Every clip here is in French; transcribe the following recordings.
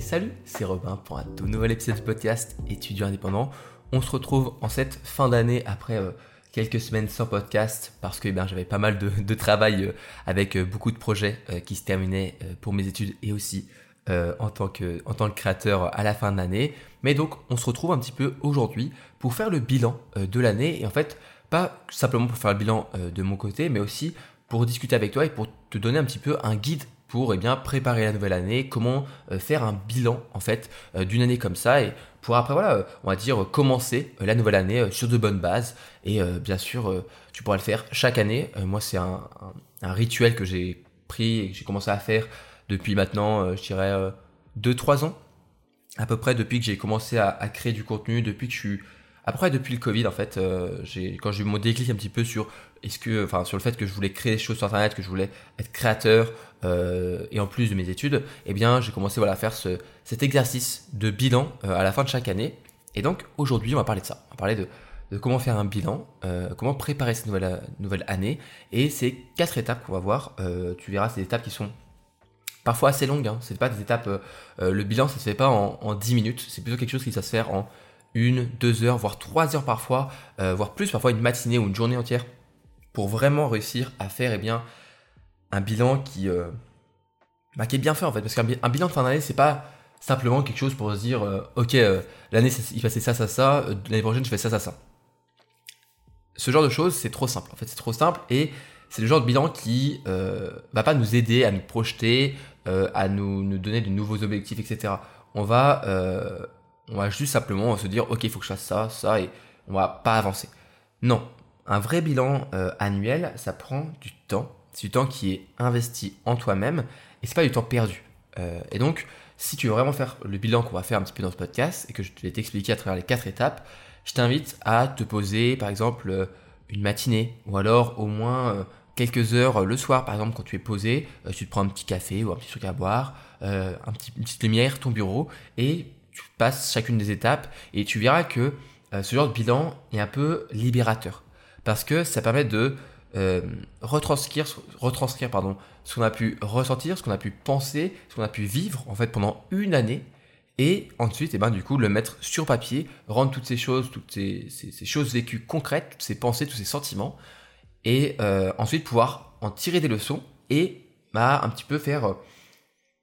Salut, c'est Robin pour un tout nouvel épisode du podcast étudiant indépendant. On se retrouve en cette fin d'année après euh, quelques semaines sans podcast parce que ben, j'avais pas mal de, travail euh, avec euh, beaucoup de projets qui se terminaient pour mes études et aussi en, tant que, en tant que créateur à la fin de l'année. Mais donc on se retrouve un petit peu aujourd'hui pour faire le bilan de l'année et en fait pas simplement pour faire le bilan de mon côté mais aussi pour discuter avec toi et pour te donner un petit peu un guide pour eh bien, préparer la nouvelle année, comment euh, faire un bilan en fait euh, d'une année comme ça et pour après voilà, euh, on va dire commencer la nouvelle année sur de bonnes bases et bien sûr tu pourras le faire chaque année. moi c'est un, rituel que j'ai pris et que j'ai commencé à faire depuis maintenant je dirais 2-3 ans à peu près depuis que j'ai commencé à, créer du contenu, depuis que je après, depuis le Covid, en fait, euh, quand j'ai eu mon déclic un petit peu sur est-ce que, enfin, sur le fait que je voulais créer des choses sur Internet, que je voulais être créateur, euh, et en plus de mes études, eh bien, j'ai commencé voilà, à faire ce, cet exercice de bilan euh, à la fin de chaque année. Et donc, aujourd'hui, on va parler de ça. On va parler de, comment faire un bilan, comment préparer cette nouvelle, année. Et ces quatre étapes qu'on va voir, tu verras, c'est des étapes qui sont parfois assez longues. Hein. C'est pas des étapes. le bilan, ça se fait pas en, en 10 minutes. C'est plutôt quelque chose qui ça se faire en une, deux heures, voire trois heures parfois, euh, voire plus, parfois une matinée ou une journée entière, pour vraiment réussir à faire eh bien, un bilan qui, euh, bah, qui est bien fait en fait. Parce qu'un bilan de fin d'année, c'est pas simplement quelque chose pour se dire, euh, ok, l'année il passait ça, ça, ça, l'année prochaine je fais ça, ça, ça. Ce genre de choses, c'est trop simple. En fait, c'est trop simple et c'est le genre de bilan qui va pas nous aider à nous projeter, à nous, nous, donner de nouveaux objectifs, etc. On va on va juste simplement se dire, ok, il faut que je fasse ça, ça, et on va pas avancer. Non, un vrai bilan euh, annuel, ça prend du temps. C'est du temps qui est investi en toi-même, et c'est pas du temps perdu. Euh, et donc, si tu veux vraiment faire le bilan qu'on va faire un petit peu dans ce podcast, et que je vais t'expliquer à travers les quatre étapes, je t'invite à te poser, par exemple, euh, une matinée, ou alors au moins quelques heures le soir, par exemple, quand tu es posé, tu te prends un petit café ou un petit truc à boire, un petit, une petite lumière, ton bureau, et tu passes chacune des étapes et tu verras que euh, ce genre de bilan est un peu libérateur. Parce que ça permet de euh, retranscrire, ce qu'on a pu ressentir, ce qu'on a pu penser, ce qu'on a pu vivre en fait pendant une année et ensuite eh ben, du coup le mettre sur papier, rendre toutes ces choses, toutes ces, choses vécues concrètes, toutes ces pensées, tous ces sentiments et euh, ensuite pouvoir en tirer des leçons et bah, un petit peu faire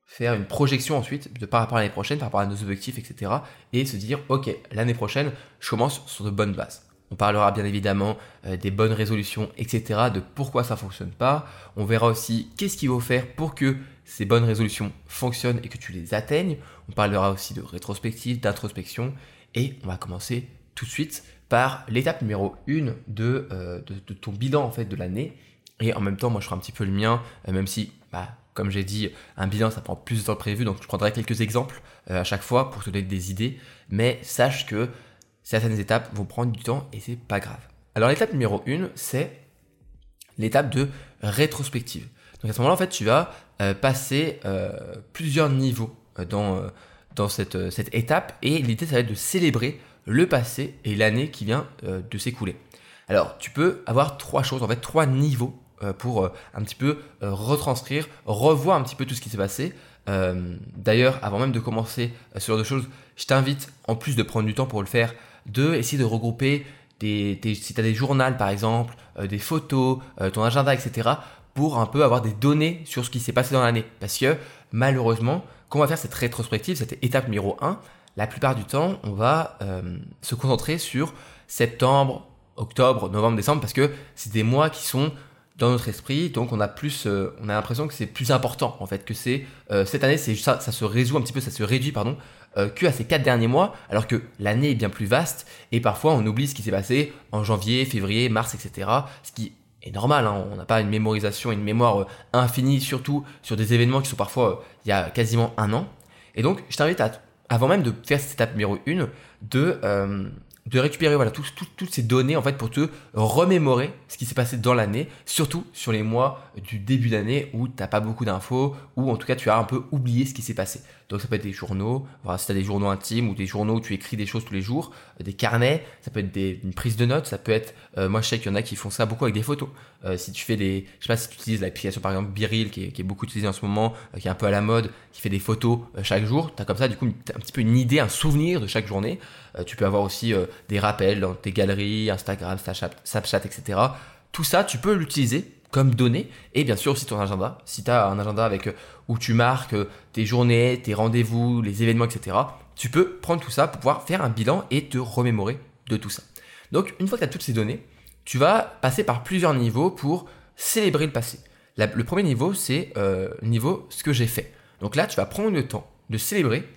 faire une projection ensuite de par rapport à l'année prochaine, par rapport à nos objectifs, etc. Et se dire, ok, l'année prochaine, je commence sur de bonnes bases. On parlera bien évidemment euh, des bonnes résolutions, etc., de pourquoi ça fonctionne pas. On verra aussi qu'est-ce qu'il faut faire pour que ces bonnes résolutions fonctionnent et que tu les atteignes. On parlera aussi de rétrospective, d'introspection. Et on va commencer tout de suite par l'étape numéro 1 de, euh, de, de, ton bilan en fait de l'année. Et en même temps, moi je ferai un petit peu le mien, euh, même si bah, comme j'ai dit, un bilan, ça prend plus de temps que prévu, donc je prendrai quelques exemples euh, à chaque fois pour te donner des idées, mais sache que certaines étapes vont prendre du temps et c'est pas grave. Alors l'étape numéro 1, c'est l'étape de rétrospective. Donc à ce moment-là, en fait, tu vas euh, passer euh, plusieurs niveaux dans, cette, cette étape et l'idée, ça va être de célébrer le passé et l'année qui vient de s'écouler. Alors, tu peux avoir trois choses, en fait, trois niveaux pour euh, un petit peu euh, retranscrire, revoir un petit peu tout ce qui s'est passé. D'ailleurs, avant même de commencer ce genre de choses, je t'invite, en plus de prendre du temps pour le faire, de essayer de regrouper des, si tu as des journaux par exemple, des photos, ton agenda, etc., pour un peu avoir des données sur ce qui s'est passé dans l'année. Parce que malheureusement, quand on va faire cette rétrospective, cette étape numéro 1, la plupart du temps, on va se concentrer sur septembre, octobre, novembre, décembre, parce que c'est des mois qui sont dans notre esprit. Donc on a plus, euh, on a l'impression que c'est plus important en fait, que c'est euh, cette année, c'est ça, ça se résout un petit peu, ça se réduit pardon, euh, que à ces quatre derniers mois, alors que l'année est bien plus vaste et parfois on oublie ce qui s'est passé en janvier, février, mars, etc. Ce qui est normal, hein, on n'a pas une mémorisation, une mémoire infinie, surtout sur des événements qui sont parfois il y a quasiment un an. Et donc je t'invite à, avant même de faire cette étape numéro 1, de de récupérer voilà toutes ces données en fait pour te remémorer ce qui s'est passé dans l'année, surtout sur les mois du début d'année où t'as pas beaucoup d'infos ou en tout cas tu as un peu oublié ce qui s'est passé. Donc ça peut être des journaux, voilà, si tu as des journaux intimes ou des journaux où tu écris des choses tous les jours, euh, des carnets, ça peut être des, une prise de notes, ça peut être, euh, moi je sais qu'il y en a qui font ça beaucoup avec des photos. Euh, si tu fais des, je sais pas si tu utilises l'application par exemple Biril qui est, beaucoup utilisée en ce moment, qui est un peu à la mode, qui fait des photos chaque jour, tu as comme ça du coup un petit peu une idée, un souvenir de chaque journée. tu peux avoir aussi des rappels dans tes galeries, Instagram, Snapchat, etc. Tout ça, tu peux l'utiliser comme données et bien sûr aussi ton agenda. Si tu as un agenda avec où tu marques tes journées, tes rendez-vous, les événements, etc., tu peux prendre tout ça pour pouvoir faire un bilan et te remémorer de tout ça. Donc une fois que tu as toutes ces données, tu vas passer par plusieurs niveaux pour célébrer le passé. le premier niveau, c'est euh, le niveau ce que j'ai fait. Donc là, tu vas prendre le temps de célébrer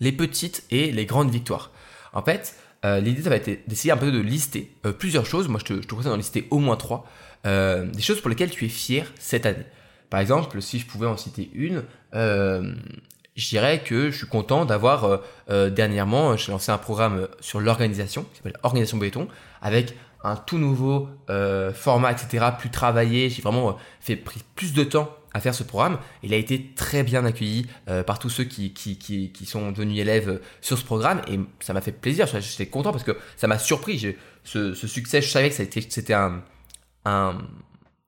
les petites et les grandes victoires. En fait, euh, l'idée, ça va être d'essayer un peu de lister euh, plusieurs choses. Moi, je te, je conseille d'en lister au moins trois. des choses pour lesquelles tu es fier cette année. Par exemple, si je pouvais en citer une, euh, je dirais que je suis content d'avoir euh, euh, dernièrement, j'ai lancé un programme sur l'organisation qui s'appelle Organisation Béton avec un tout nouveau format, etc., plus travaillé. J'ai vraiment fait pris plus de temps à faire ce programme. Il a été très bien accueilli par tous ceux qui, qui, qui, sont devenus élèves sur ce programme et ça m'a fait plaisir. J'étais content parce que ça m'a surpris. Ce, ce, succès, je savais que c'était un,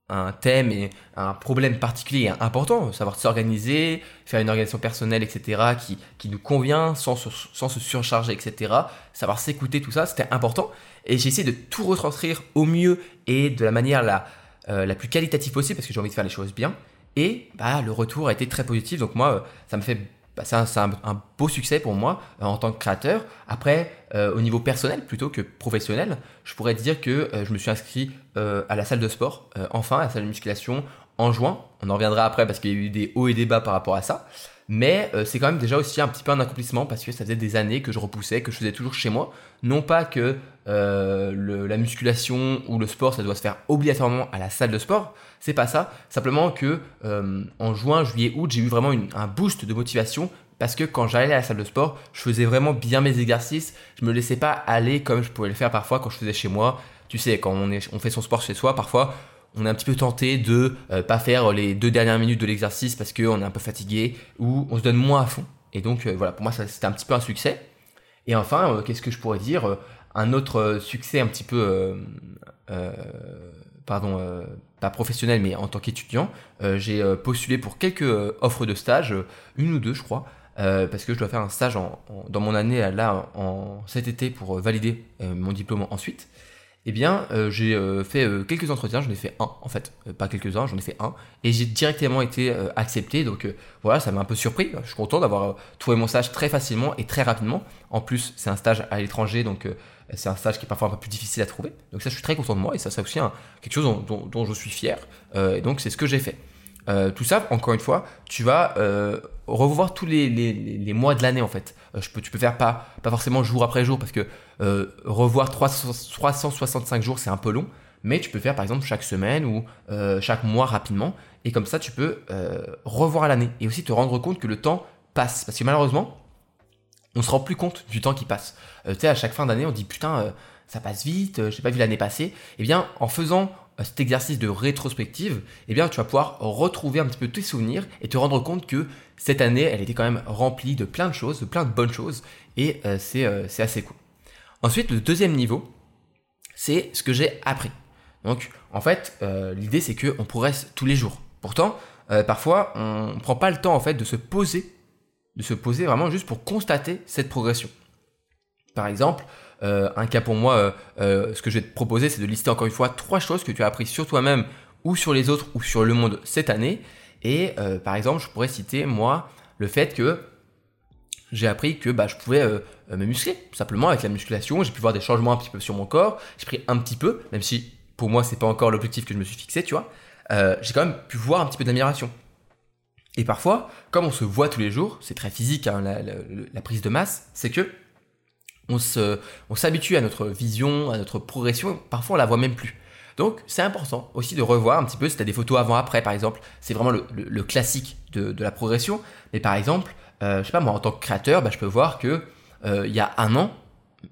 un thème et un problème particulier important, savoir s'organiser, faire une organisation personnelle, etc., qui, qui nous convient sans, sans se surcharger, etc., savoir s'écouter, tout ça, c'était important. Et j'ai essayé de tout retranscrire au mieux et de la manière la, euh, la plus qualitative possible, parce que j'ai envie de faire les choses bien. Et bah, le retour a été très positif, donc moi, ça me fait bah, c'est un, beau succès pour moi euh, en tant que créateur. Après, euh, au niveau personnel plutôt que professionnel, je pourrais dire que euh, je me suis inscrit à la salle de sport, enfin à la salle de musculation en juin. On en reviendra après parce qu'il y a eu des hauts et des bas par rapport à ça. Mais c'est quand même déjà aussi un petit peu un accomplissement parce que ça faisait des années que je repoussais, que je faisais toujours chez moi. Non pas que la musculation ou le sport, ça doit se faire obligatoirement à la salle de sport, c'est pas ça. Simplement que euh, en juin, juillet, août, j'ai eu vraiment un boost de motivation parce que quand j'allais à la salle de sport, je faisais vraiment bien mes exercices. Je me laissais pas aller comme je pouvais le faire parfois quand je faisais chez moi. Tu sais, quand on fait son sport chez soi, parfois on est un petit peu tenté de euh, pas faire les deux dernières minutes de l'exercice parce qu'on est un peu fatigué ou on se donne moins à fond. Et donc euh, voilà, pour moi c'était un petit peu un succès. Et enfin, qu'est-ce que je pourrais dire Un autre succès un petit peu pardon, euh, pas professionnel, mais en tant qu'étudiant, euh, j'ai euh, postulé pour quelques offres de stage, une ou deux, je crois, parce que je dois faire un stage dans mon année là en cet été pour valider mon diplôme ensuite. Eh bien, j'ai fait quelques entretiens, j'en ai fait un en fait, pas quelques-uns, j'en ai fait un, et j'ai directement été accepté. Donc voilà, ça m'a un peu surpris. Je suis content d'avoir trouvé mon stage très facilement et très rapidement. En plus, c'est un stage à l'étranger, donc c'est un stage qui est parfois un peu plus difficile à trouver. Donc ça, je suis très content de moi et ça, c'est aussi quelque chose dont, je suis fier. Euh, et donc, c'est ce que j'ai fait. Euh, tout ça, encore une fois, tu vas euh, revoir tous les, mois de l'année en fait. Peux, tu peux faire pas, forcément jour après jour parce que revoir 365 jours c'est un peu long, mais tu peux faire par exemple chaque semaine ou chaque mois rapidement et comme ça tu peux revoir l'année et aussi te rendre compte que le temps passe parce que malheureusement on se rend plus compte du temps qui passe. Euh, tu sais, à chaque fin d'année, on dit putain, euh, ça passe vite, euh, j'ai pas vu l'année passer. Eh bien, en faisant cet exercice de rétrospective, eh bien, tu vas pouvoir retrouver un petit peu tes souvenirs et te rendre compte que cette année, elle était quand même remplie de plein de choses, de plein de bonnes choses, et c'est assez cool. Ensuite, le deuxième niveau, c'est ce que j'ai appris. Donc, en fait, l'idée, c'est qu'on progresse tous les jours. Pourtant, parfois, on ne prend pas le temps, en fait, de se poser de se poser vraiment juste pour constater cette progression. Par exemple, euh, un cas pour moi, euh, euh, ce que je vais te proposer, c'est de lister encore une fois trois choses que tu as appris sur toi-même ou sur les autres ou sur le monde cette année. Et par exemple, je pourrais citer moi le fait que j'ai appris que bah, je pouvais me muscler simplement avec la musculation. J'ai pu voir des changements un petit peu sur mon corps. J'ai pris un petit peu, même si pour moi c'est pas encore l'objectif que je me suis fixé, tu vois. j'ai quand même pu voir un petit peu d'admiration. Et parfois, comme on se voit tous les jours, c'est très physique, hein, la, prise de masse, c'est que on s'habitue à notre vision, à notre progression, parfois on la voit même plus. Donc c'est important aussi de revoir un petit peu si tu as des photos avant-après par exemple, c'est vraiment le, classique de, la progression. Mais par exemple, euh, je sais pas moi en tant que créateur, bah, je peux voir que euh, il y a un an,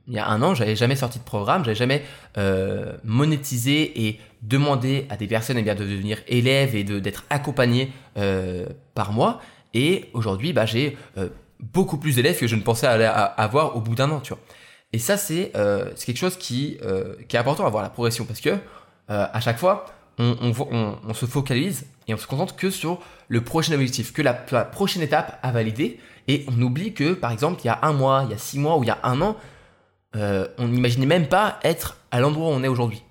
il y a un an, j'avais jamais sorti de programme, j'avais jamais euh, monétisé et demandé à des personnes eh bien, de devenir élèves et d'être accompagnés euh, par moi. Et aujourd'hui, bah, j'ai beaucoup plus d'élèves que je ne pensais avoir au bout d'un an, tu vois. Et ça, c'est quelque chose qui, qui est important à voir la progression parce que à chaque fois, on, se focalise et on se concentre que sur le prochain objectif, que la, prochaine étape à valider. Et on oublie que, par exemple, il y a un mois, il y a six mois ou il y a un an, euh, on n'imaginait même pas être à l'endroit où on est aujourd'hui.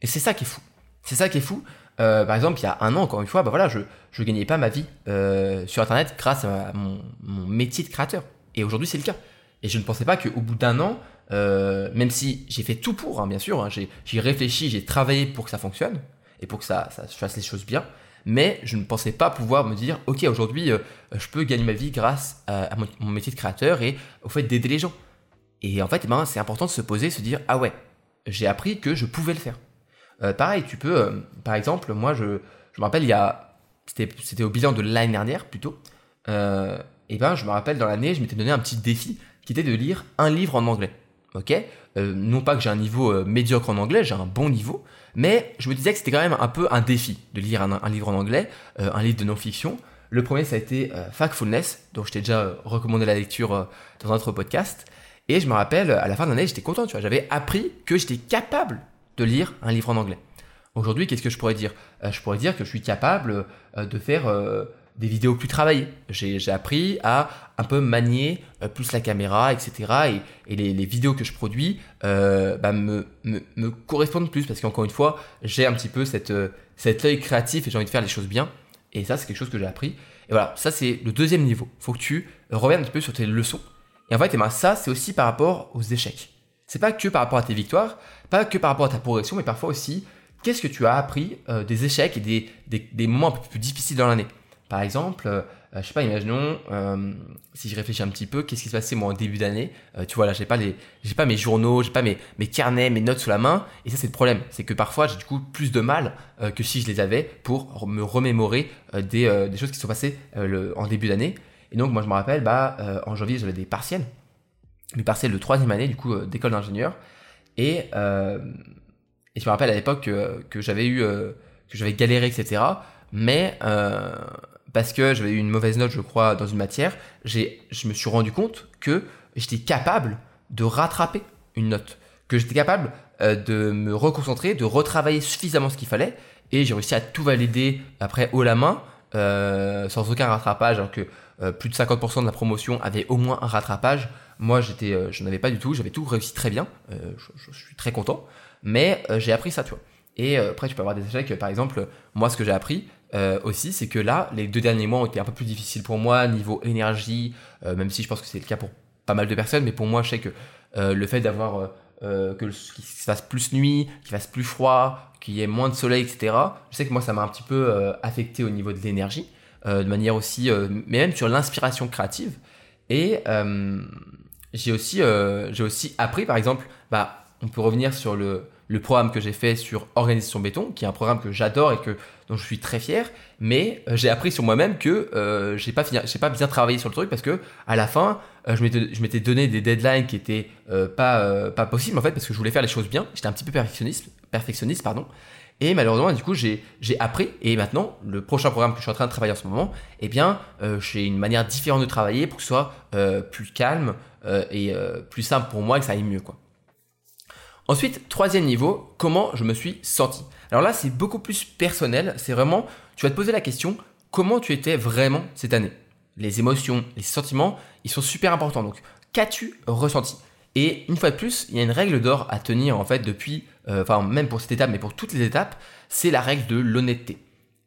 Et c'est ça qui est fou. C'est ça qui est fou. Euh, par exemple, il y a un an, encore une fois, bah voilà, je ne gagnais pas ma vie euh, sur Internet grâce à mon, métier de créateur. Et aujourd'hui, c'est le cas. Et je ne pensais pas qu'au bout d'un an, même si j'ai fait tout pour, hein, bien sûr, hein, j'ai réfléchi, j'ai travaillé pour que ça fonctionne, et pour que ça, ça fasse les choses bien. Mais je ne pensais pas pouvoir me dire, ok, aujourd'hui, euh, je peux gagner ma vie grâce à, mon, métier de créateur et au fait d'aider les gens. Et en fait, eh ben, c'est important de se poser, se dire, ah ouais, j'ai appris que je pouvais le faire. Euh, pareil, tu peux, euh, par exemple, moi, je, je me rappelle, il y a, c'était au bilan de l'année dernière plutôt. et ben, je me rappelle dans l'année, je m'étais donné un petit défi qui était de lire un livre en anglais. Ok, non pas que j'ai un niveau médiocre en anglais, j'ai un bon niveau, mais je me disais que c'était quand même un peu un défi de lire un, livre en anglais, euh, un livre de non-fiction. Le premier, ça a été euh, Factfulness, dont je t'ai déjà euh, recommandé la lecture dans un autre podcast. Et je me rappelle, à la fin de l'année, j'étais content, tu vois. J'avais appris que j'étais capable de lire un livre en anglais. Aujourd'hui, qu'est-ce que je pourrais dire? Je pourrais dire que je suis capable de faire des vidéos plus travaillées. J'ai appris à un peu manier euh, plus la caméra, etc. Et, les, vidéos que je produis euh, bah, me, correspondent plus parce qu'encore une fois, j'ai un petit peu cette, euh, cet œil créatif et j'ai envie de faire les choses bien. Et ça, c'est quelque chose que j'ai appris. Et voilà, ça c'est le deuxième niveau. Faut que tu reviennes un petit peu sur tes leçons. Et en fait, et eh ben, ça, c'est aussi par rapport aux échecs. C'est pas que par rapport à tes victoires, pas que par rapport à ta progression, mais parfois aussi, qu'est-ce que tu as appris des échecs et des, moments un peu plus difficiles dans l'année? Par exemple, euh, je sais pas, imaginons, euh, si je réfléchis un petit peu, qu'est-ce qui se passait moi en début d'année? Euh, Tu vois, là, j'ai pas pas mes journaux, j'ai pas mes, carnets, mes notes sous la main. Et ça, c'est le problème, c'est que parfois, j'ai du coup plus de mal que si je les avais pour me remémorer des, choses qui sont passées en début d'année. Et donc, moi, je me rappelle, bah, en janvier, j'avais des partiels, mes partiels de troisième année, du coup, d'école d'ingénieur. Et, et je me rappelle à l'époque que, que j'avais eu, que j'avais galéré, etc. Mais parce que j'avais eu une mauvaise note, je crois, dans une matière, j'ai, je me suis rendu compte que j'étais capable de rattraper une note, que j'étais capable euh, de me reconcentrer, de retravailler suffisamment ce qu'il fallait, et j'ai réussi à tout valider après haut la main, euh, sans aucun rattrapage, alors que euh, plus de 50% de la promotion avait au moins un rattrapage. Moi, j'étais, je n'avais pas du tout, j'avais tout réussi très bien, je, je, suis très content, mais j'ai appris ça, tu vois. Et après, tu peux avoir des échecs, par exemple, moi, ce que j'ai appris, euh, aussi, c'est que là, les deux derniers mois ont été un peu plus difficiles pour moi, niveau énergie, euh, même si je pense que c'est le cas pour pas mal de personnes, mais pour moi, je sais que euh, le fait d'avoir que qu'il se fasse plus nuit, qu'il fasse plus froid, qu'il y ait moins de soleil, etc., je sais que moi, ça m'a un petit peu affecté au niveau de l'énergie, de manière aussi, mais même sur l'inspiration créative. Et j'ai aussi, j'ai aussi appris, par exemple, bah, on peut revenir sur le, programme que j'ai fait sur organisation béton, qui est un programme que j'adore et que dont je suis très fier, mais euh, j'ai appris sur moi-même que euh, j'ai pas pas bien travaillé sur le truc parce que à la fin, euh, je m'étais donné des deadlines qui étaient pas pas possibles en fait parce que je voulais faire les choses bien. J'étais un petit peu perfectionniste, perfectionniste pardon. Et malheureusement, du coup, j'ai appris. Et maintenant, le prochain programme que je suis en train de travailler en ce moment, eh bien, j'ai une manière différente de travailler pour que ce soit plus calme et plus simple pour moi et que ça aille mieux, quoi. Ensuite, troisième niveau, comment je me suis senti. Alors là, c'est beaucoup plus personnel. C'est vraiment, tu vas te poser la question, comment tu étais vraiment cette année? Les émotions, les sentiments, ils sont super importants. Donc, qu'as-tu ressenti? Et une fois de plus, il y a une règle d'or à tenir en fait depuis, euh, enfin même pour cette étape, mais pour toutes les étapes, c'est la règle de l'honnêteté.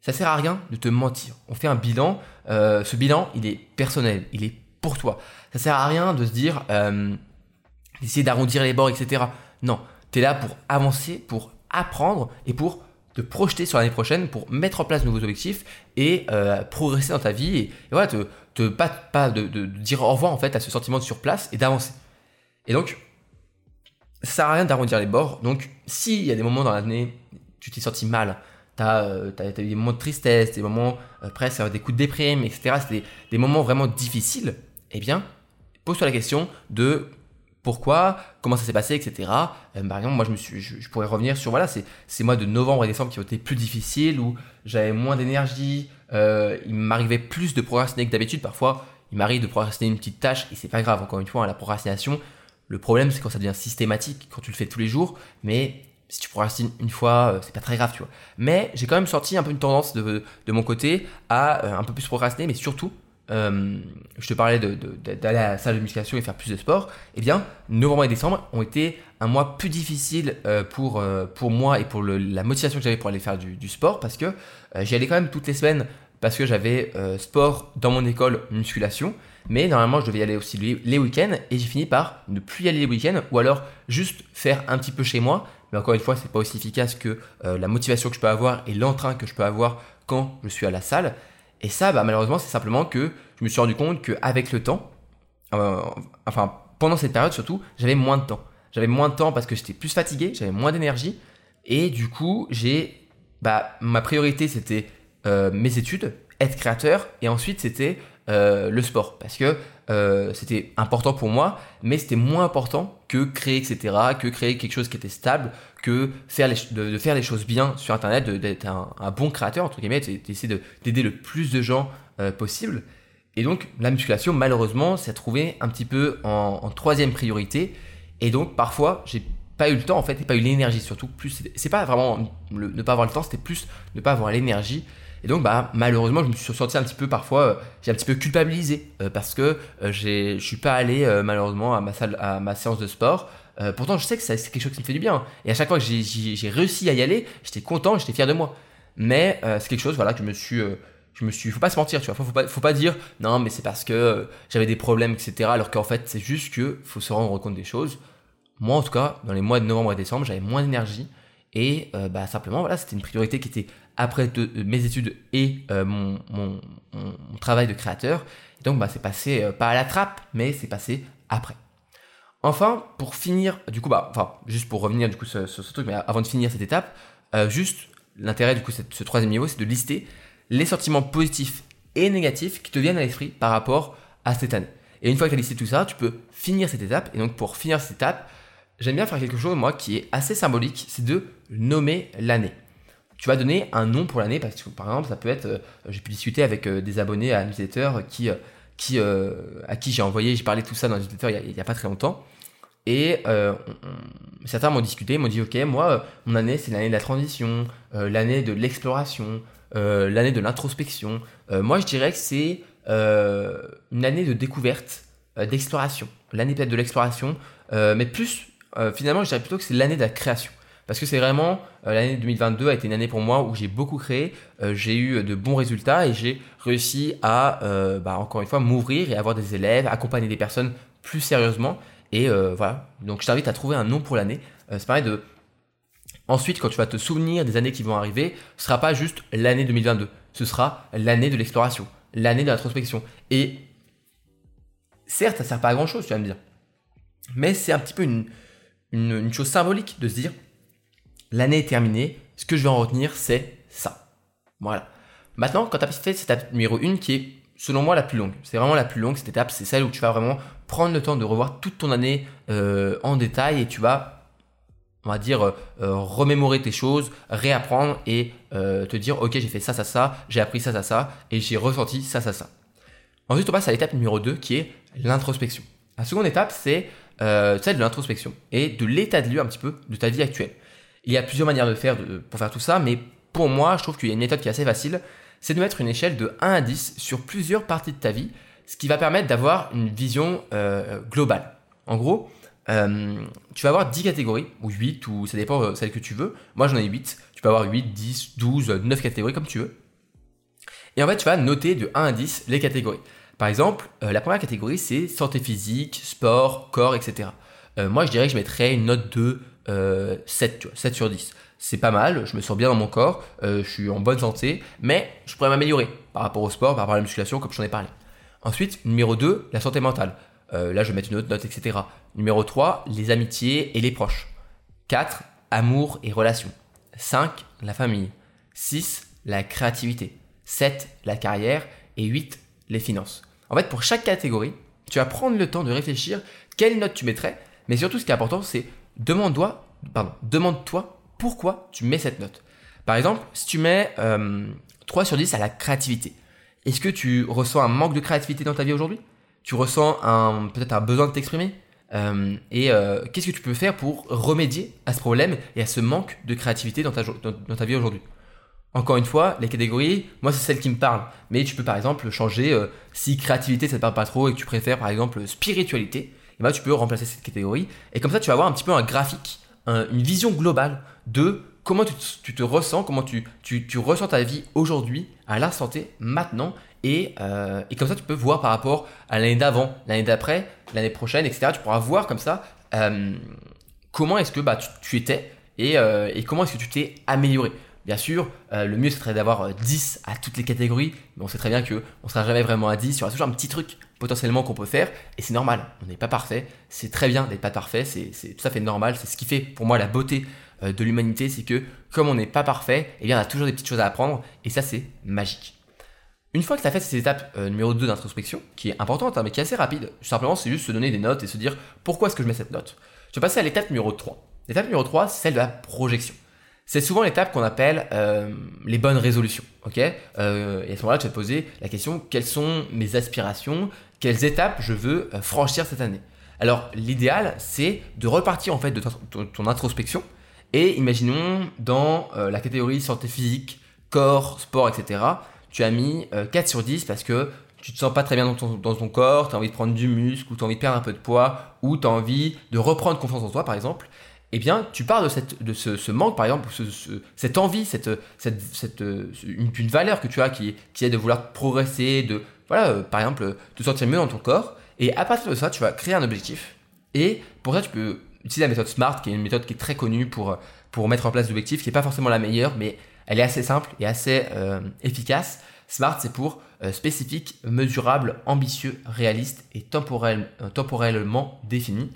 Ça sert à rien de te mentir. On fait un bilan. Euh, ce bilan, il est personnel, il est pour toi. Ça sert à rien de se dire, euh, d'essayer d'arrondir les bords, etc. Non, tu es là pour avancer, pour apprendre et pour te projeter sur l'année prochaine, pour mettre en place de nouveaux objectifs et progresser dans ta vie et, voilà, te, pas, pas de, dire au revoir en fait à ce sentiment de surplace et d'avancer. Et donc, ça sert à rien d'arrondir les bords. Donc, s'il y a des moments dans l'année, tu t'es senti mal, tu as, euh, eu des moments de tristesse, des moments euh, presque des coups de déprime, etc. C'est des, moments vraiment difficiles, eh bien, pose-toi la question de pourquoi, comment ça s'est passé, etc. Euh, par exemple, moi, je, pourrais revenir sur, voilà, ces mois de novembre et décembre qui ont été plus difficiles, où j'avais moins d'énergie, euh, il m'arrivait plus de procrastiner que d'habitude. Parfois, il m'arrive de procrastiner une petite tâche, et c'est pas grave, encore une fois, hein, la procrastination, le problème, c'est quand ça devient systématique, quand tu le fais tous les jours, mais si tu procrastines une fois, euh, c'est pas très grave, tu vois. Mais j'ai quand même sorti un peu une tendance de, mon côté à un peu plus procrastiner, mais surtout euh, je te parlais d'aller à la salle de musculation et faire plus de sport, eh bien, novembre et décembre ont été un mois plus difficile euh, pour, euh, pour moi et pour la motivation que j'avais pour aller faire du, sport parce que j'y allais quand même toutes les semaines parce que j'avais sport dans mon école musculation, mais normalement je devais y aller aussi les, week-ends et j'ai fini par ne plus y aller les week-ends ou alors juste faire un petit peu chez moi. Mais encore une fois, c'est pas aussi efficace que la motivation que je peux avoir et l'entrain que je peux avoir quand je suis à la salle. Et ça, bah, malheureusement, c'est simplement que je me suis rendu compte qu'avec le temps, euh, enfin pendant cette période surtout, j'avais moins de temps. J'avais moins de temps parce que j'étais plus fatigué, j'avais moins d'énergie. Et du coup, j'ai, bah, ma priorité c'était euh, mes études, être créateur, et ensuite c'était euh, le sport parce que c'était important pour moi, mais c'était moins important que créer, etc., que créer quelque chose qui était stable, que faire de, faire les choses bien sur Internet, d'être un, bon créateur, entre guillemets, d'essayer d'aider le plus de gens possible. Et donc, la musculation, malheureusement, s'est trouvée un petit peu en, troisième priorité. Et donc, parfois, j'ai pas eu le temps, en fait, et pas eu l'énergie, surtout. Plus, c'est pas vraiment ne pas avoir le temps, c'était plus ne pas avoir l'énergie. Et donc, bah, malheureusement, je me suis senti un petit peu parfois, euh, j'ai un petit peu culpabilisé euh, parce que euh, je suis pas allé malheureusement à ma salle, à ma séance de sport. pourtant, je sais que c'est quelque chose qui me fait du bien. Et à chaque fois que j'ai réussi à y aller, j'étais content, j'étais fier de moi. Mais c'est quelque chose, voilà, que je me suis je me suis, faut pas se mentir, tu vois, faut, pas, faut pas dire non, mais c'est parce que euh, j'avais des problèmes, etc. Alors qu'en fait, c'est juste que faut se rendre compte des choses. Moi, en tout cas, dans les mois de novembre et décembre, j'avais moins d'énergie et euh, bah, simplement, voilà, c'était une priorité qui était après de, mes études et euh, mon, travail de créateur. Donc, bah, c'est passé pas à la trappe, mais c'est passé après. Enfin, pour finir, du coup, bah, enfin, juste pour revenir du coup sur, ce truc, mais avant de finir cette étape, juste l'intérêt du coup, ce troisième niveau, c'est de lister les sentiments positifs et négatifs qui te viennent à l'esprit par rapport à cette année. Et une fois que tu as listé tout ça, tu peux finir cette étape. Et donc pour finir cette étape, j'aime bien faire quelque chose, moi, qui est assez symbolique, c'est de nommer l'année. Tu vas donner un nom pour l'année, parce que par exemple, ça peut être, euh, j'ai pu discuter avec euh, des abonnés à newsletter qui, euh, qui, à qui j'ai envoyé, j'ai parlé tout ça dans newsletter il n'y a, pas très longtemps. Et certains m'ont discuté, m'ont dit, ok, moi, mon année, c'est l'année de la transition, l'année de l'exploration, l'année de l'introspection. Moi, je dirais que c'est une année de découverte, d'exploration. L'année peut-être de l'exploration, mais plus, finalement, je dirais plutôt que c'est l'année de la création. Parce que c'est vraiment, l'année 2022 a été une année pour moi où j'ai beaucoup créé, j'ai eu de bons résultats et j'ai réussi à, bah, encore une fois, m'ouvrir et avoir des élèves, accompagner des personnes plus sérieusement. Et voilà, donc je t'invite à trouver un nom pour l'année. c'est pareil de Ensuite, quand tu vas te souvenir des années qui vont arriver, ce sera pas juste l'année 2022, ce sera l'année de l'exploration, l'année de l'introspection. Et certes, ça sert pas à grand chose, tu vas me dire. Mais c'est un petit peu une, chose symbolique de se dire, l'année est terminée, ce que je vais en retenir, c'est ça. Voilà. Maintenant, quand tu as fait cette étape numéro 1 qui est, selon moi, la plus longue, c'est vraiment la plus longue, cette étape, c'est celle où tu vas vraiment prendre le temps de revoir toute ton année euh, en détail et tu vas on va dire, euh, euh, remémorer tes choses, réapprendre et te dire, ok, j'ai fait ça, ça, ça, j'ai appris ça, ça, ça, et j'ai ressenti ça, ça, ça. Ensuite, on passe à l'étape numéro 2 qui est l'introspection. La seconde étape, c'est celle de l'introspection et de l'état de lieu un petit peu de ta vie actuelle. Il y a plusieurs manières de faire pour faire tout ça, mais pour moi, je trouve qu'il y a une méthode qui est assez facile, c'est de mettre une échelle de 1 à 10 sur plusieurs parties de ta vie, ce qui va permettre d'avoir une vision globale. En gros, euh, tu vas avoir 10 catégories, ou 8, ou ça dépend de euh, celle que tu veux. Moi j'en ai 8. Tu peux avoir 8, 10, 12, 9 catégories comme tu veux. Et en fait, tu vas noter de 1 à 10 les catégories. Par exemple, euh, la première catégorie c'est santé physique, sport, corps, etc. moi je dirais que je mettrais une note de 7, tu vois, 7 sur 10. C'est pas mal, je me sens bien dans mon corps, je suis en bonne santé, mais je pourrais m'améliorer par rapport au sport, par rapport à la musculation, comme j'en ai parlé. Ensuite, numéro 2, la santé mentale. Euh, là, je vais mettre une autre note, etc. Numéro 3, les amitiés et les proches. 4, amour et relations. 5, la famille. 6, la créativité. 7, la carrière. Et 8, les finances. En fait, pour chaque catégorie, tu vas prendre le temps de réfléchir quelle note tu mettrais, Mais surtout, ce qui est important, c'est demande-toi, pourquoi tu mets cette note. Par exemple, si tu mets 3 euh, sur 10 à la créativité, est-ce que tu ressens un manque de créativité dans ta vie aujourd'hui? Tu ressens peut-être un besoin de t'exprimer? Euh, Et euh, qu'est-ce que tu peux faire pour remédier à ce problème et à ce manque de créativité dans ta, dans, ta vie aujourd'hui? Encore une fois, les catégories, moi c'est celle qui me parle. Mais tu peux par exemple changer, si créativité ça te parle pas trop et que tu préfères par exemple spiritualité, et eh ben, tu peux remplacer cette catégorie. Et comme ça tu vas avoir un petit peu un graphique, une vision globale de comment tu, te ressens, comment tu, ressens ta vie aujourd'hui, à l'instant T, maintenant, euh, et, comme ça tu peux voir par rapport à l'année d'avant, l'année d'après, l'année prochaine, etc. Tu pourras voir comme ça euh, comment est-ce que bah, tu, étais euh, et, comment est-ce que tu t'es amélioré. Bien sûr, le mieux serait d'avoir 10 à toutes les catégories, mais on sait très bien qu'on ne sera jamais vraiment à 10, il y aura toujours un petit truc potentiellement qu'on peut faire, et c'est normal, on n'est pas parfait, c'est très bien d'être pas parfait, c'est tout à fait normal, c'est ce qui fait pour moi la beauté euh, de l'humanité, c'est que comme on n'est pas parfait, eh bien, on a toujours des petites choses à apprendre, et ça, c'est magique. Une fois que tu as fait cette étape euh, numéro 2 d'introspection, qui est importante, hein, mais qui est assez rapide, simplement, c'est juste se donner des notes et se dire pourquoi est-ce que je mets cette note? Je vais passer à l'étape numéro 3. L'étape numéro 3, c'est celle de la projection. C'est souvent l'étape qu'on appelle euh, les bonnes résolutions. ok? Et à ce moment-là, tu vas te poser la question quelles sont mes aspirations? Quelles étapes je veux franchir cette année? Alors, l'idéal, c'est de repartir en fait de ton introspection et imaginons dans euh, la catégorie santé physique, corps, sport, etc., tu as mis 4 euh, sur 10 parce que tu te sens pas très bien dans ton, corps, tu as envie de prendre du muscle, ou tu as envie de perdre un peu de poids, ou tu as envie de reprendre confiance en toi, par exemple. Eh bien, tu pars de, cette, de ce, manque, par exemple, cette envie, cette, cette, une, valeur que tu as qui, est de vouloir progresser, de, voilà, euh, par exemple, te sentir mieux dans ton corps. Et à partir de ça, tu vas créer un objectif. Et pour ça, tu peux utiliser la méthode SMART, qui est une méthode qui est très connue pour, pour mettre en place des objectifs, qui n'est pas forcément la meilleure, mais elle est assez simple et assez euh, efficace. SMART, c'est pour euh, spécifique, mesurable, ambitieux, réaliste et temporel, temporellement défini.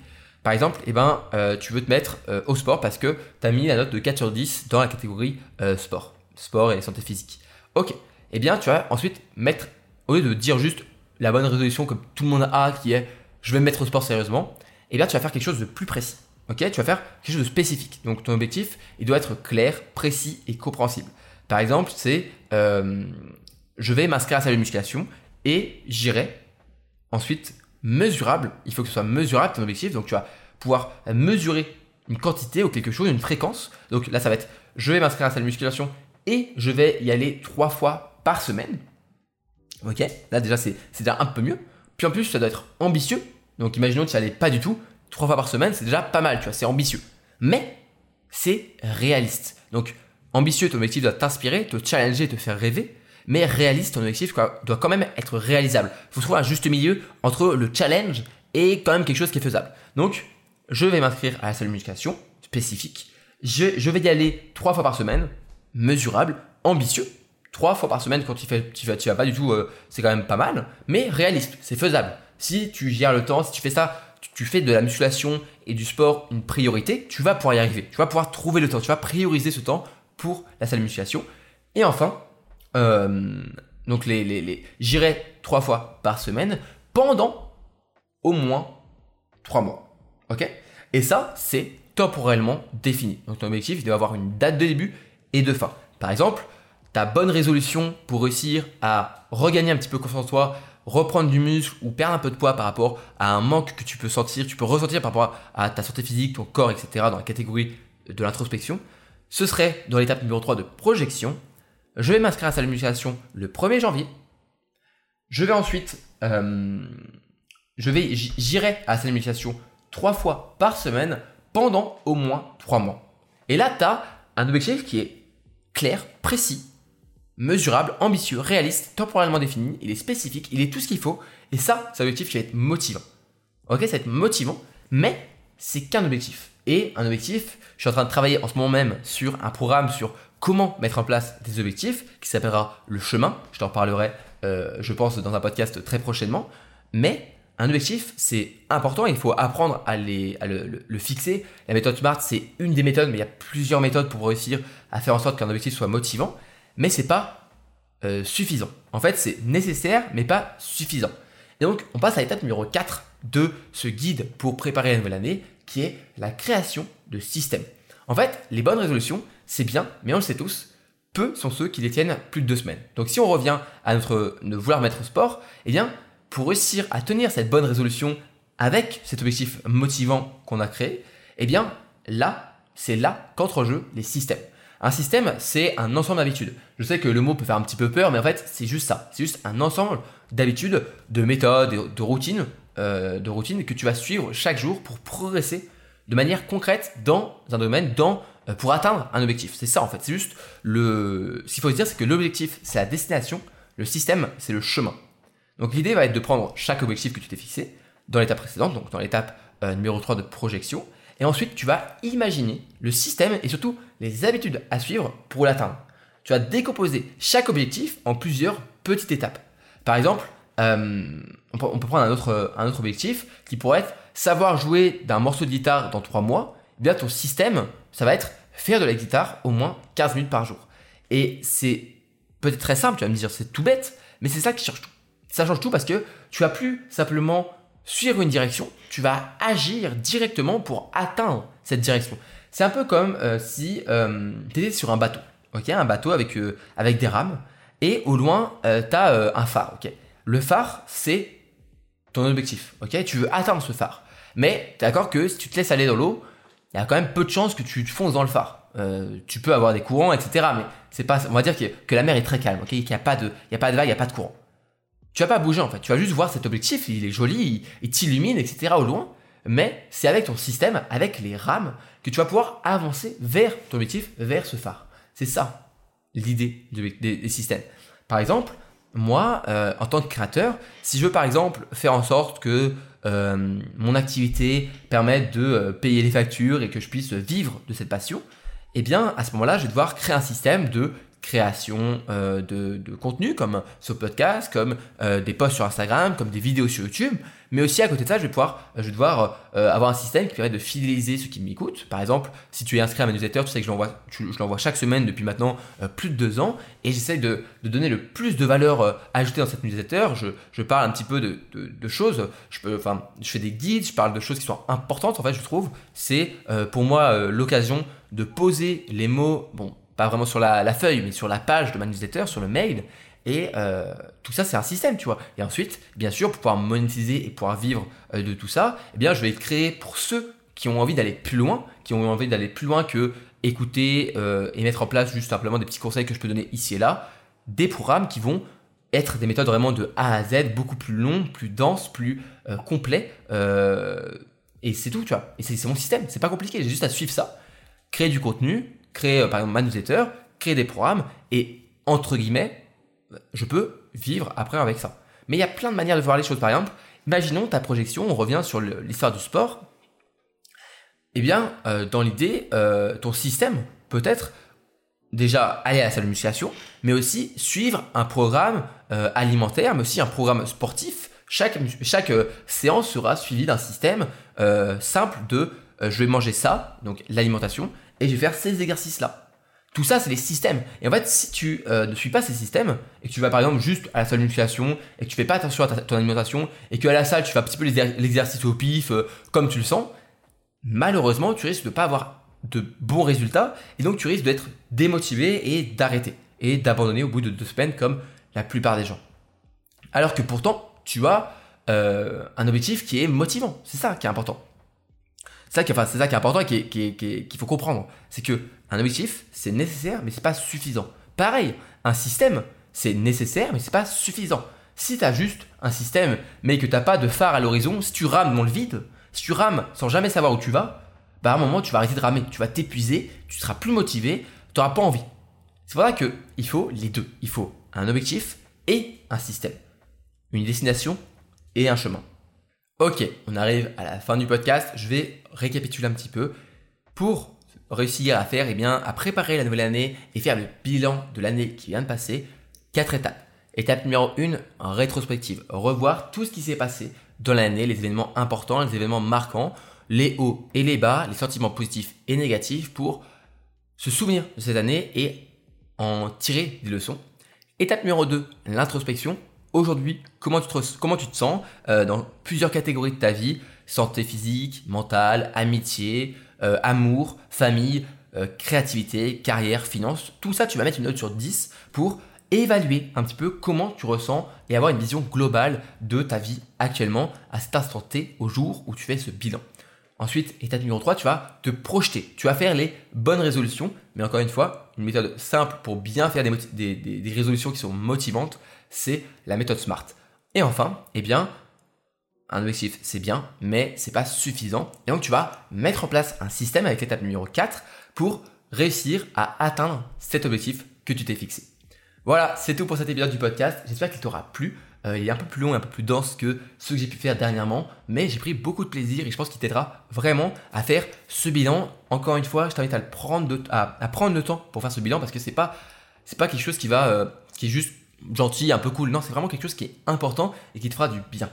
Par exemple, eh ben, tu veux te mettre au sport parce que tu as mis la note de 4 sur 10 dans la catégorie sport. Sport et santé physique. Ok. Eh bien, tu vas ensuite mettre, au lieu de dire juste la bonne résolution que tout le monde a, qui est je vais me mettre au sport sérieusement, eh bien, tu vas faire quelque chose de plus précis. Ok, tu vas faire quelque chose de spécifique. Donc, ton objectif, il doit être clair, précis et compréhensible. Par exemple, c'est euh, je vais m'inscrire à la salle de musculation et j'irai ensuite mesurable. Il faut que ce soit mesurable ton objectif. Donc, tu vas pouvoir mesurer une quantité ou quelque chose, une fréquence. Donc là, ça va être je vais m'inscrire à la salle de musculation et je vais y aller trois fois par semaine. Ok, là déjà c'est déjà un peu mieux. Puis en plus, ça doit être ambitieux donc imaginons que tu n'y allais pas du tout, trois fois par semaine, c'est déjà pas mal, tu vois, c'est ambitieux. Mais c'est réaliste. Donc ambitieux, ton objectif doit t'inspirer, te challenger, te faire rêver. Mais réaliste, ton objectif doit quand même être réalisable. Il faut trouver un juste milieu entre le challenge et quand même quelque chose qui est faisable. Donc, je vais m'inscrire à la salle de musculation spécifique. Je, vais y aller trois fois par semaine, mesurable, ambitieux. Trois fois par semaine quand tu fais, tu tu vas pas du tout, euh, c'est quand même pas mal, mais réaliste, c'est faisable. Si tu gères le temps, si tu fais ça, tu, fais de la musculation et du sport une priorité, tu vas pouvoir y arriver. Tu vas pouvoir trouver le temps, tu vas prioriser ce temps pour la salle de musculation. Et enfin, euh, donc les, les, j'irai trois fois par semaine pendant au moins trois mois. Ok? Et ça, c'est temporellement défini. Donc ton objectif, il doit avoir une date de début et de fin. Par exemple, ta bonne résolution pour réussir à regagner un petit peu confiance en toi, reprendre du muscle ou perdre un peu de poids par rapport à un manque que tu peux sentir, tu peux ressentir par rapport à ta santé physique, ton corps, etc. dans la catégorie de l'introspection, ce serait dans l'étape numéro 3 de projection. Je vais m'inscrire à la salle de musculation le 1er janvier. Je vais ensuite, euh, je vais, j'irai à la salle de musculation trois fois par semaine pendant au moins trois mois. Et là, tu as un objectif qui est clair, précis, mesurable, ambitieux, réaliste, temporellement défini, il est spécifique, il est tout ce qu'il faut. Et ça, c'est un objectif qui va être motivant. Ok, ça va être motivant, mais c'est qu'un objectif. Et un objectif, je suis en train de travailler en ce moment même sur un programme sur comment mettre en place des objectifs qui s'appellera le chemin. Je t'en parlerai, euh, je pense, dans un podcast très prochainement. Mais un objectif, c'est important, il faut apprendre à, le, fixer. La méthode SMART, c'est une des méthodes, mais il y a plusieurs méthodes pour réussir à faire en sorte qu'un objectif soit motivant mais c'est pas euh, suffisant. En fait, c'est nécessaire, mais pas suffisant. Et donc, on passe à l'étape numéro 4 de ce guide pour préparer la nouvelle année, qui est la création de systèmes. En fait, les bonnes résolutions, c'est bien, mais on le sait tous, peu sont ceux qui les tiennent plus de deux semaines. Donc si on revient à notre de vouloir mettre au sport, eh bien, pour réussir à tenir cette bonne résolution avec cet objectif motivant qu'on a créé, eh bien, là, c'est là qu'entre en jeu les systèmes. Un système, c'est un ensemble d'habitudes. Je sais que le mot peut faire un petit peu peur, mais en fait, c'est juste ça. C'est juste un ensemble d'habitudes, de méthodes, de routines, euh, de routines que tu vas suivre chaque jour pour progresser de manière concrète dans un domaine, dans, euh, pour atteindre un objectif. C'est ça en fait. C'est juste le. Ce qu'il faut se dire, c'est que l'objectif, c'est la destination. Le système, c'est le chemin. Donc l'idée va être de prendre chaque objectif que tu t'es fixé dans l'étape précédente, donc dans l'étape euh, numéro 3 de projection, et ensuite, tu vas imaginer le système et surtout les habitudes à suivre pour l'atteindre. Tu vas décomposer chaque objectif en plusieurs petites étapes. Par exemple, euh, on, peut, prendre un autre, objectif qui pourrait être savoir jouer d'un morceau de guitare dans 3 mois. Eh bien, ton système, ça va être faire de la guitare au moins 15 minutes par jour. Et c'est peut-être très simple, tu vas me dire c'est tout bête, mais c'est ça qui change tout. Ça change tout parce que tu vas plus simplement suivre une direction, tu vas agir directement pour atteindre cette direction. C'est un peu comme euh, si euh, tu étais sur un bateau, ok, un bateau avec, avec des rames, et au loin, tu as un phare. Le phare, c'est ton objectif. ok? Tu veux atteindre ce phare. Mais tu es d'accord que si tu te laisses aller dans l'eau, il y a quand même peu de chances que tu te fonces dans le phare. tu peux avoir des courants, etc. Mais c'est pas, on va dire que, que la mer est très calme, ok, qu'il n'y a pas de, il y a pas de vague, il n'y a pas de courant tu vas pas bouger en fait. Tu vas juste voir cet objectif, il est joli, il, t'illumine, etc. au loin. Mais c'est avec ton système, avec les rames, que tu vas pouvoir avancer vers ton objectif, vers ce phare. C'est ça l'idée des, systèmes. Par exemple, moi, euh, en tant que créateur, si je veux par exemple faire en sorte que euh, mon activité permette de euh, payer les factures et que je puisse vivre de cette passion, eh bien à ce moment-là, je vais devoir créer un système de création de, de, contenu comme ce podcast, comme des posts sur Instagram, comme des vidéos sur YouTube. Mais aussi à côté de ça, je vais pouvoir, je vais devoir euh, avoir un système qui permet de fidéliser ceux qui m'écoutent. Par exemple, si tu es inscrit à ma newsletter, tu sais que je l'envoie, je l'envoie chaque semaine depuis maintenant plus de deux ans, et j'essaie de, donner le plus de valeur ajoutée dans cette newsletter. Je, parle un petit peu de, choses. Je enfin, je fais des guides, je parle de choses qui sont importantes. En fait, je trouve, c'est pour moi l'occasion de poser les mots. Bon, pas vraiment sur la, feuille, mais sur la page de ma newsletter, sur le mail. Et euh, tout ça, c'est un système, tu vois. Et ensuite, bien sûr, pour pouvoir monétiser et pouvoir vivre euh, de tout ça, eh bien, je vais créer pour ceux qui ont envie d'aller plus loin, qui ont envie d'aller plus loin que écouter euh, et mettre en place juste simplement des petits conseils que je peux donner ici et là, des programmes qui vont être des méthodes vraiment de A à Z, beaucoup plus longs, plus denses, plus complets. et c'est tout, tu vois. Et c'est mon système, c'est pas compliqué, j'ai juste à suivre ça, créer du contenu, créer par exemple ma newsletter, créer des programmes et entre guillemets, je peux vivre après avec ça. Mais il y a plein de manières de voir les choses. Par exemple, imaginons ta projection, on revient sur l'histoire du sport. Eh bien, euh, dans l'idée, euh, ton système peut être déjà aller à la salle de musculation, mais aussi suivre un programme alimentaire, mais aussi un programme sportif. Chaque, chaque séance sera suivie d'un système simple de je vais manger ça, donc l'alimentation, et je vais faire ces exercices-là. Tout ça, c'est les systèmes. Et en fait, si tu euh, ne suis pas ces systèmes, et que tu vas par exemple juste à la salle de et que tu fais pas attention à ton alimentation, et qu'à la salle, tu fais un petit peu l'exercice au pif, euh, comme tu le sens, malheureusement, tu risques de ne pas avoir de bons résultats, et donc tu risques d'être démotivé et d'arrêter, et d'abandonner au bout de deux semaines, comme la plupart des gens. Alors que pourtant, tu as euh, un objectif qui est motivant. C'est ça qui est important. C'est ça, qui, est important et qu'il faut comprendre. C'est que un objectif, c'est nécessaire, mais c'est pas suffisant. Pareil, un système, c'est nécessaire, mais c'est pas suffisant. Si tu as juste un système, mais que tu n'as pas de phare à l'horizon, si tu rames dans le vide, si tu rames sans jamais savoir où tu vas, bah à un moment, tu vas arrêter de ramer. Tu vas t'épuiser, tu seras plus motivé, tu n'auras pas envie. C'est pour ça qu'il faut les deux. Il faut un objectif et un système. Une destination et un chemin. Ok, on arrive à la fin du podcast. Je vais récapituler un petit peu pour réussir à faire, eh bien, à préparer la nouvelle année et faire le bilan de l'année qui vient de passer. Quatre étapes. Étape numéro 1, rétrospective. Revoir tout ce qui s'est passé dans l'année, les événements importants, les événements marquants, les hauts et les bas, les sentiments positifs et négatifs pour se souvenir de cette année et en tirer des leçons. Étape numéro 2, l'introspection aujourd'hui, comment tu te, comment tu te sens euh, dans plusieurs catégories de ta vie. Santé physique, mentale, amitié, euh, amour, famille, euh, créativité, carrière, finance. Tout ça, tu vas mettre une note sur 10 pour évaluer un petit peu comment tu ressens et avoir une vision globale de ta vie actuellement à cet instant T au jour où tu fais ce bilan. Ensuite, étape numéro 3, tu vas te projeter. Tu vas faire les bonnes résolutions. Mais encore une fois, une méthode simple pour bien faire des, des résolutions qui sont motivantes, c'est la méthode SMART. Et enfin, eh bien, un objectif, c'est bien, mais c'est pas suffisant. Et donc, tu vas mettre en place un système avec l'étape numéro 4 pour réussir à atteindre cet objectif que tu t'es fixé. Voilà, c'est tout pour cet épisode du podcast. J'espère qu'il t'aura plu. Euh, il est un peu plus long et un peu plus dense que ce que j'ai pu faire dernièrement, mais j'ai pris beaucoup de plaisir et je pense qu'il t'aidera vraiment à faire ce bilan. Encore une fois, je t'invite à, prendre à, prendre le temps pour faire ce bilan parce que c'est pas c'est pas quelque chose qui va euh, qui est juste gentil, un peu cool. Non, c'est vraiment quelque chose qui est important et qui te fera du bien.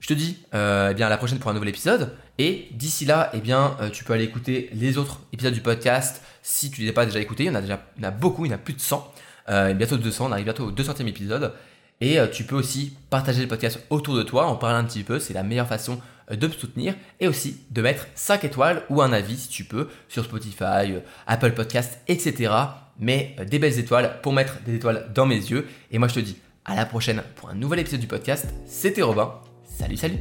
Je te dis euh, eh bien, à la prochaine pour un nouvel épisode. Et d'ici là, eh bien, euh, tu peux aller écouter les autres épisodes du podcast si tu ne les as pas déjà écoutés. Il y en a déjà il y en a beaucoup, il y en a plus de 100. Euh, bientôt 200, on arrive bientôt au 200e épisode. Et tu peux aussi partager le podcast autour de toi, en parler un petit peu. C'est la meilleure façon de me soutenir. Et aussi de mettre 5 étoiles ou un avis si tu peux sur Spotify, Apple Podcast, etc. Mais des belles étoiles pour mettre des étoiles dans mes yeux. Et moi, je te dis à la prochaine pour un nouvel épisode du podcast. C'était Robin. Salut, salut